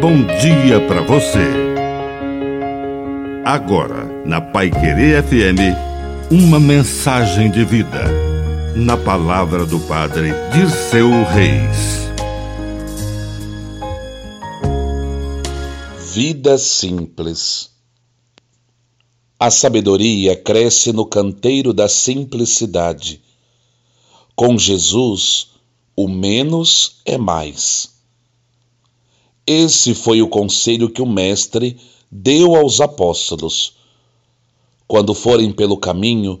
bom dia para você. Agora, na Pai Querer FM, uma mensagem de vida. Na palavra do Padre Dirceu Reis. Vida simples. A sabedoria cresce no canteiro da simplicidade. Com Jesus, o menos é mais. Esse foi o conselho que o Mestre deu aos apóstolos. Quando forem pelo caminho,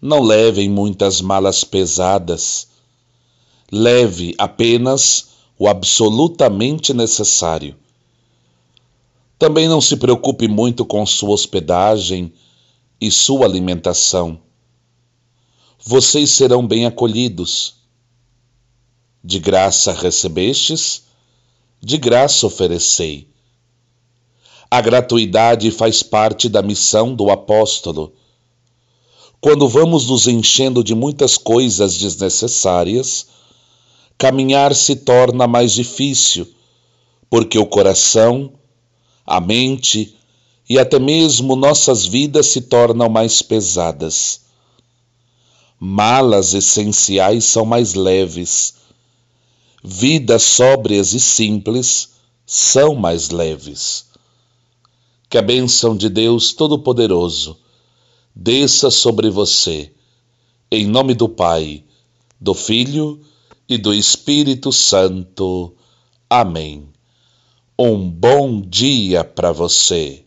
não levem muitas malas pesadas. Leve apenas o absolutamente necessário. Também não se preocupe muito com sua hospedagem e sua alimentação. Vocês serão bem acolhidos. De graça recebestes, de graça oferecei. A gratuidade faz parte da missão do apóstolo. Quando vamos nos enchendo de muitas coisas desnecessárias, caminhar se torna mais difícil, porque o coração, a mente e até mesmo nossas vidas se tornam mais pesadas. Malas essenciais são mais leves vidas sóbrias e simples são mais leves. Que a bênção de Deus Todo-Poderoso desça sobre você, em nome do Pai, do Filho e do Espírito Santo. Amém. Um bom dia para você.